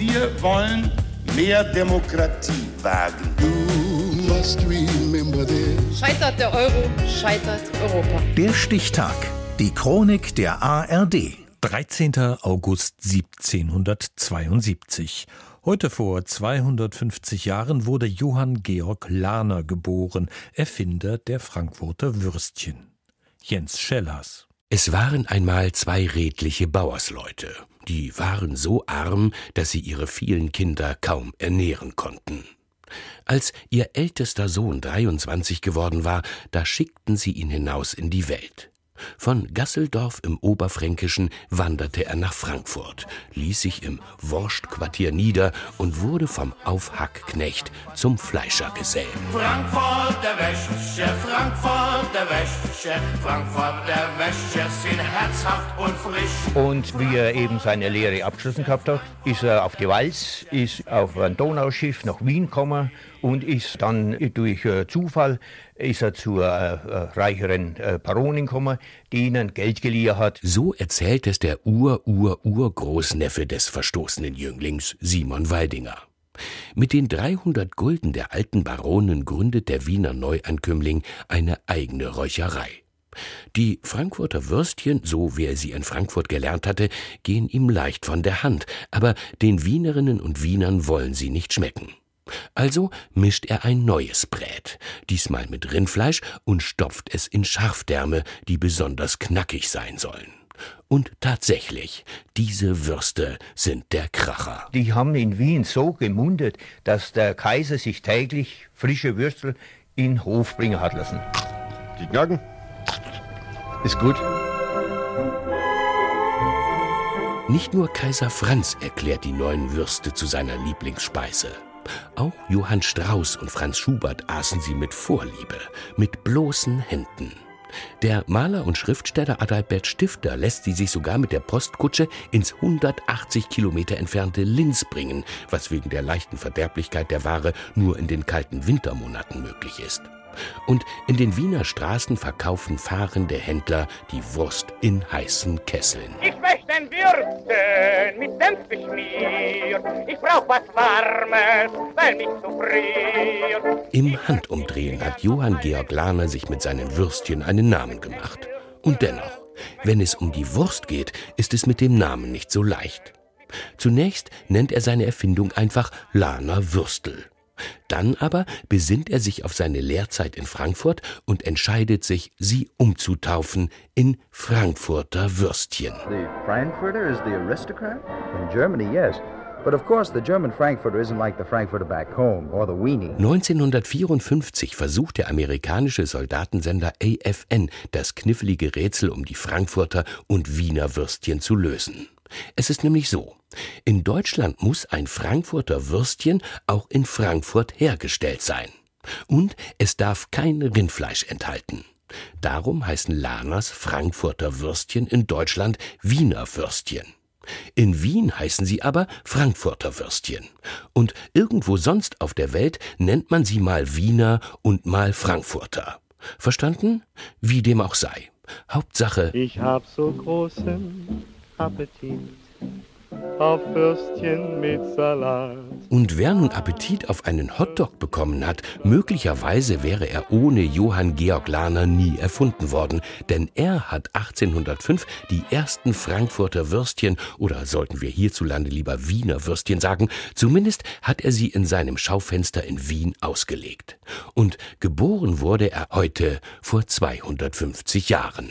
Wir wollen mehr Demokratie wagen. Scheitert der Euro, scheitert Europa. Der Stichtag. Die Chronik der ARD. 13. August 1772. Heute vor 250 Jahren wurde Johann Georg Lahner geboren, Erfinder der Frankfurter Würstchen. Jens Schellers. Es waren einmal zwei redliche Bauersleute. Die waren so arm, dass sie ihre vielen Kinder kaum ernähren konnten. Als ihr ältester Sohn 23 geworden war, da schickten sie ihn hinaus in die Welt. Von Gasseldorf im Oberfränkischen wanderte er nach Frankfurt, ließ sich im Wurstquartier nieder und wurde vom Aufhackknecht zum Fleischergesellen. Frankfurt der Wäsche, Frankfurt der Wäsche, Frankfurt der Wäsche sind herzhaft und frisch. Und wie er eben seine Lehre abgeschlossen gehabt hat, ist er auf die Walz, ist auf ein Donauschiff nach Wien gekommen und ist dann durch äh, Zufall ist er zur äh, äh, reicheren äh, Baronin gekommen, die ihnen Geld geliehen hat. So erzählt es der Ur-Ur-Urgroßneffe des verstoßenen Jünglings Simon Waldinger. Mit den 300 Gulden der alten Baronin gründet der Wiener Neuankömmling eine eigene Räucherei. Die Frankfurter Würstchen, so wie er sie in Frankfurt gelernt hatte, gehen ihm leicht von der Hand, aber den Wienerinnen und Wienern wollen sie nicht schmecken. Also mischt er ein neues Brät, diesmal mit Rindfleisch und stopft es in Scharfdärme, die besonders knackig sein sollen. Und tatsächlich, diese Würste sind der Kracher. Die haben in Wien so gemundet, dass der Kaiser sich täglich frische Würstel in den Hof bringen hat lassen. Die knacken? Ist gut. Nicht nur Kaiser Franz erklärt die neuen Würste zu seiner Lieblingsspeise. Auch Johann Strauß und Franz Schubert aßen sie mit Vorliebe, mit bloßen Händen. Der Maler und Schriftsteller Adalbert Stifter lässt sie sich sogar mit der Postkutsche ins 180 Kilometer entfernte Linz bringen, was wegen der leichten Verderblichkeit der Ware nur in den kalten Wintermonaten möglich ist. Und in den Wiener Straßen verkaufen fahrende Händler die Wurst in heißen Kesseln. Ich möchte ein Würstchen mit Senf beschmiert. Ich brauch was Warmes, weil mich so friert. Im Handumdrehen hat Johann Georg Lahner sich mit seinen Würstchen einen Namen gemacht. Und dennoch, wenn es um die Wurst geht, ist es mit dem Namen nicht so leicht. Zunächst nennt er seine Erfindung einfach Lahner Würstel. Dann aber besinnt er sich auf seine Lehrzeit in Frankfurt und entscheidet sich, sie umzutaufen in Frankfurter Würstchen. The Frankfurter is the aristocrat? In Germany, yes. But of course, the German Frankfurter isn't like the Frankfurter back home or the weenie. 1954 versucht der amerikanische Soldatensender AFN das knifflige Rätsel um die Frankfurter und Wiener Würstchen zu lösen. Es ist nämlich so. In Deutschland muss ein Frankfurter Würstchen auch in Frankfurt hergestellt sein. Und es darf kein Rindfleisch enthalten. Darum heißen Lahners Frankfurter Würstchen in Deutschland Wiener Würstchen. In Wien heißen sie aber Frankfurter Würstchen. Und irgendwo sonst auf der Welt nennt man sie mal Wiener und mal Frankfurter. Verstanden? Wie dem auch sei. Hauptsache. Ich hab so großen Appetit auf Würstchen mit Salat. Und wer nun Appetit auf einen Hotdog bekommen hat, möglicherweise wäre er ohne Johann Georg Lahner nie erfunden worden, denn er hat 1805 die ersten Frankfurter Würstchen oder sollten wir hierzulande lieber Wiener Würstchen sagen, zumindest hat er sie in seinem Schaufenster in Wien ausgelegt. Und geboren wurde er heute vor 250 Jahren.